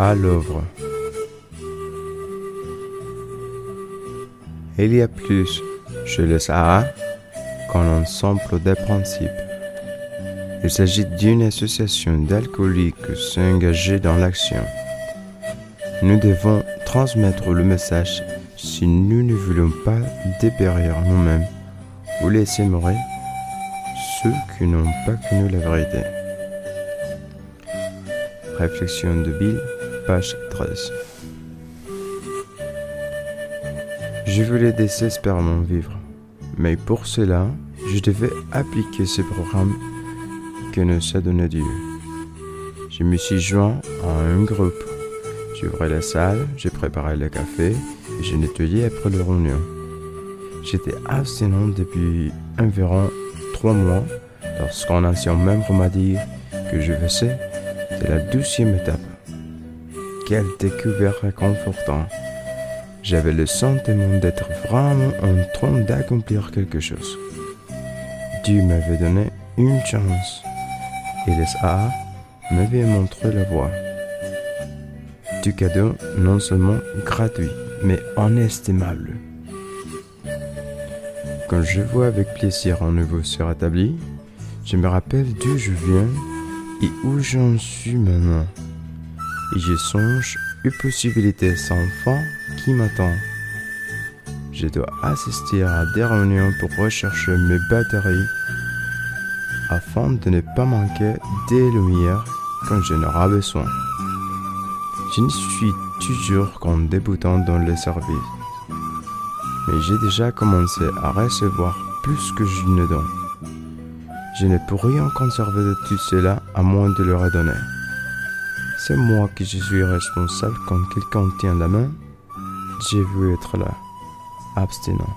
à l'œuvre. Il y a plus chez le Sahara qu'un ensemble de principes. Il s'agit d'une association d'alcooliques s'engager dans l'action. Nous devons transmettre le message si nous ne voulons pas dépérir nous-mêmes ou laisser mourir ceux qui n'ont pas connu la vérité. Réflexion de Bill, page 13. Je voulais désespérément vivre, mais pour cela, je devais appliquer ce programme que nous a donné Dieu. Je me suis joint à un groupe. J'ouvrais la salle, j'ai préparé le café et j'ai nettoyé après le réunion. J'étais abstinent depuis environ trois mois lorsqu'un ancien membre m'a dit que je faisais de la douzième étape. Quelle découverte réconfortante. J'avais le sentiment d'être vraiment en train d'accomplir quelque chose. Dieu m'avait donné une chance et les arts m'avaient montré la voie. Du cadeau non seulement gratuit, mais inestimable. Quand je vois avec plaisir un nouveau se rétabli, je me rappelle d'où je viens et où j'en suis maintenant. Je songe une possibilité sans fin qui m'attend. Je dois assister à des réunions pour rechercher mes batteries afin de ne pas manquer des lumières quand j'en aurai besoin. Je ne suis toujours qu'un débutant dans le service, mais j'ai déjà commencé à recevoir plus que je ne donne. Je ne peux rien conserver de tout cela à moins de le redonner. C'est moi qui je suis responsable quand quelqu'un tient la main. J'ai vu être là, abstinent.